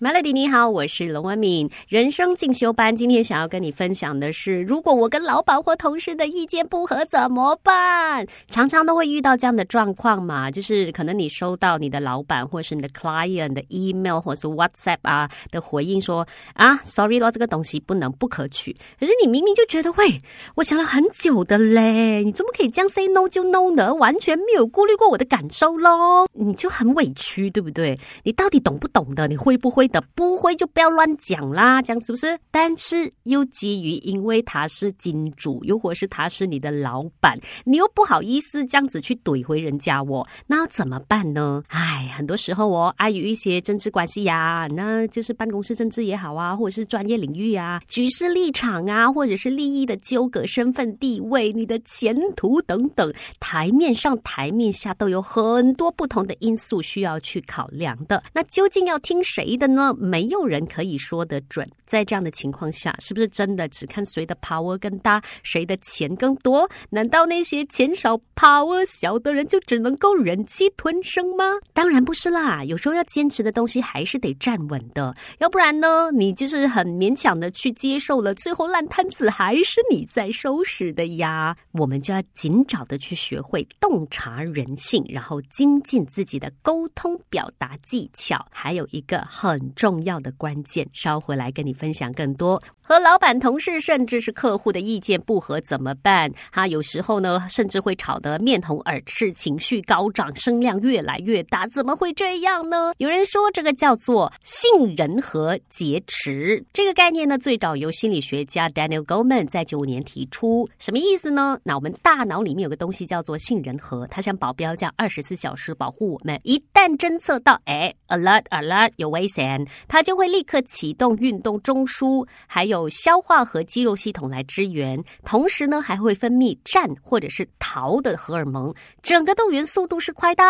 Melody 你好，我是龙文敏。人生进修班今天想要跟你分享的是，如果我跟老板或同事的意见不合怎么办？常常都会遇到这样的状况嘛，就是可能你收到你的老板或是你的 client 的 email 或是 WhatsApp 啊的回应说啊，sorry 咯，这个东西不能不可取。可是你明明就觉得，喂，我想了很久的嘞，你怎么可以这样 say no 就 no 呢？完全没有顾虑过我的感受咯，你就很委屈，对不对？你到底懂不懂的？你会不会？的不会就不要乱讲啦，这样是不是？但是又基于因为他是金主，又或是他是你的老板，你又不好意思这样子去怼回人家哦，那怎么办呢？哎，很多时候哦，碍于一些政治关系呀，那就是办公室政治也好啊，或者是专业领域啊、局势立场啊，或者是利益的纠葛、身份地位、你的前途等等，台面上、台面下都有很多不同的因素需要去考量的。那究竟要听谁的呢？那没有人可以说得准，在这样的情况下，是不是真的只看谁的 power 更大，谁的钱更多？难道那些钱少 power 小的人就只能够忍气吞声吗？当然不是啦，有时候要坚持的东西还是得站稳的，要不然呢，你就是很勉强的去接受了，最后烂摊子还是你在收拾的呀。我们就要尽早的去学会洞察人性，然后精进自己的沟通表达技巧，还有一个很。重要的关键，稍回来跟你分享更多。和老板、同事，甚至是客户的意见不合怎么办？哈，有时候呢，甚至会吵得面红耳赤，情绪高涨，声量越来越大。怎么会这样呢？有人说这个叫做杏仁核劫持。这个概念呢，最早由心理学家 Daniel Goleman 在九五年提出。什么意思呢？那我们大脑里面有个东西叫做杏仁核，它像保镖这样二十四小时保护我们。一旦侦测到，哎，alert alert，有危险，它就会立刻启动运动中枢，还有。消化和肌肉系统来支援，同时呢还会分泌战或者是逃的荷尔蒙，整个动员速度是快到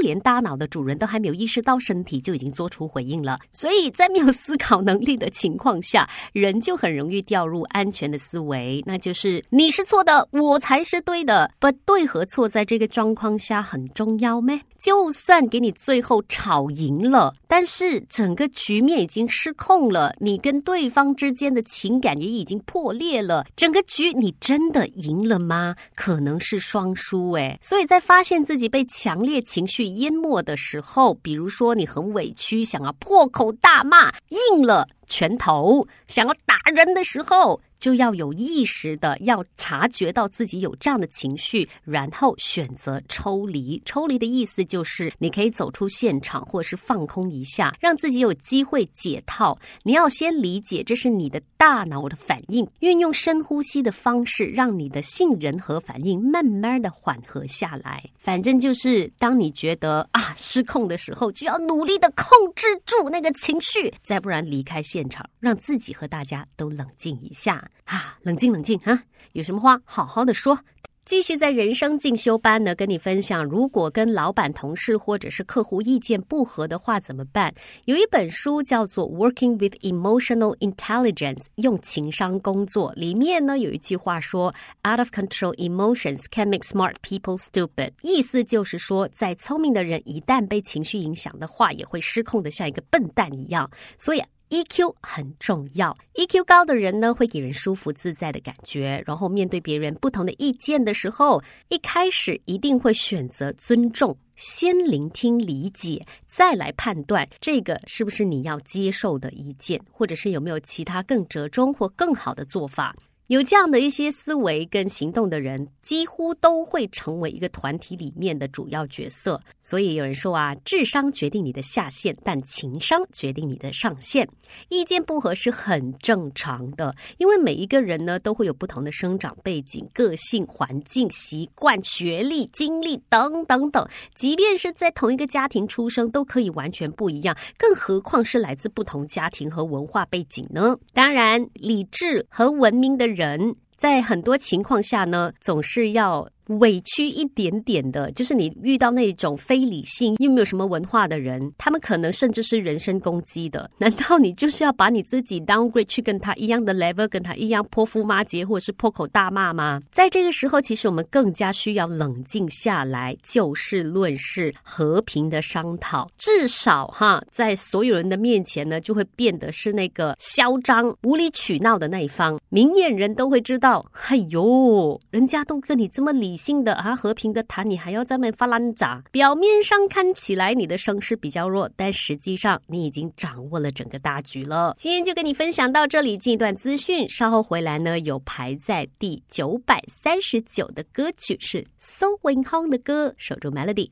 连大脑的主人都还没有意识到，身体就已经做出回应了。所以在没有思考能力的情况下，人就很容易掉入安全的思维，那就是你是错的，我才是对的。不对和错在这个状况下很重要咩？就算给你最后吵赢了，但是整个局面已经失控了，你跟对方之间的情感也已经破裂了，整个局你真的赢了吗？可能是双输诶。所以在发现自己被强烈情绪淹没的时候，比如说你很委屈，想要破口大骂，硬了拳头，想要打人的时候。就要有意识的要察觉到自己有这样的情绪，然后选择抽离。抽离的意思就是你可以走出现场，或是放空一下，让自己有机会解套。你要先理解这是你的大脑的反应，运用深呼吸的方式，让你的杏仁核反应慢慢的缓和下来。反正就是当你觉得啊失控的时候，就要努力的控制住那个情绪，再不然离开现现场，让自己和大家都冷静一下。啊，冷静冷静哈！有什么话好好的说。继续在人生进修班呢，跟你分享，如果跟老板、同事或者是客户意见不合的话怎么办？有一本书叫做《Working with Emotional Intelligence》，用情商工作。里面呢有一句话说：“Out of control emotions can make smart people stupid。”意思就是说，在聪明的人一旦被情绪影响的话，也会失控的像一个笨蛋一样。所以。EQ 很重要，EQ 高的人呢，会给人舒服自在的感觉。然后面对别人不同的意见的时候，一开始一定会选择尊重，先聆听理解，再来判断这个是不是你要接受的意见，或者是有没有其他更折中或更好的做法。有这样的一些思维跟行动的人，几乎都会成为一个团体里面的主要角色。所以有人说啊，智商决定你的下限，但情商决定你的上限。意见不合是很正常的，因为每一个人呢都会有不同的生长背景、个性、环境、习惯、学历、经历等等等。即便是在同一个家庭出生，都可以完全不一样，更何况是来自不同家庭和文化背景呢？当然，理智和文明的人。人在很多情况下呢，总是要委屈一点点的，就是你遇到那种非理性又没有什么文化的人，他们可能甚至是人身攻击的。难道你就是要把你自己 downgrade 去跟他一样的 level，跟他一样泼妇骂街，或者是破口大骂吗？在这个时候，其实我们更加需要冷静下来，就事论事，和平的商讨。至少哈，在所有人的面前呢，就会变得是那个嚣张、无理取闹的那一方。明眼人都会知道，哎呦，人家都跟你这么理性的啊，和平的谈，你还要在那发烂渣。表面上看起来你的声势比较弱，但实际上你已经掌握了整个大局了。今天就跟你分享到这里，进一段资讯，稍后回来呢，有排在第九百三十九的歌曲是 So Win Home 的歌，守住 Melody。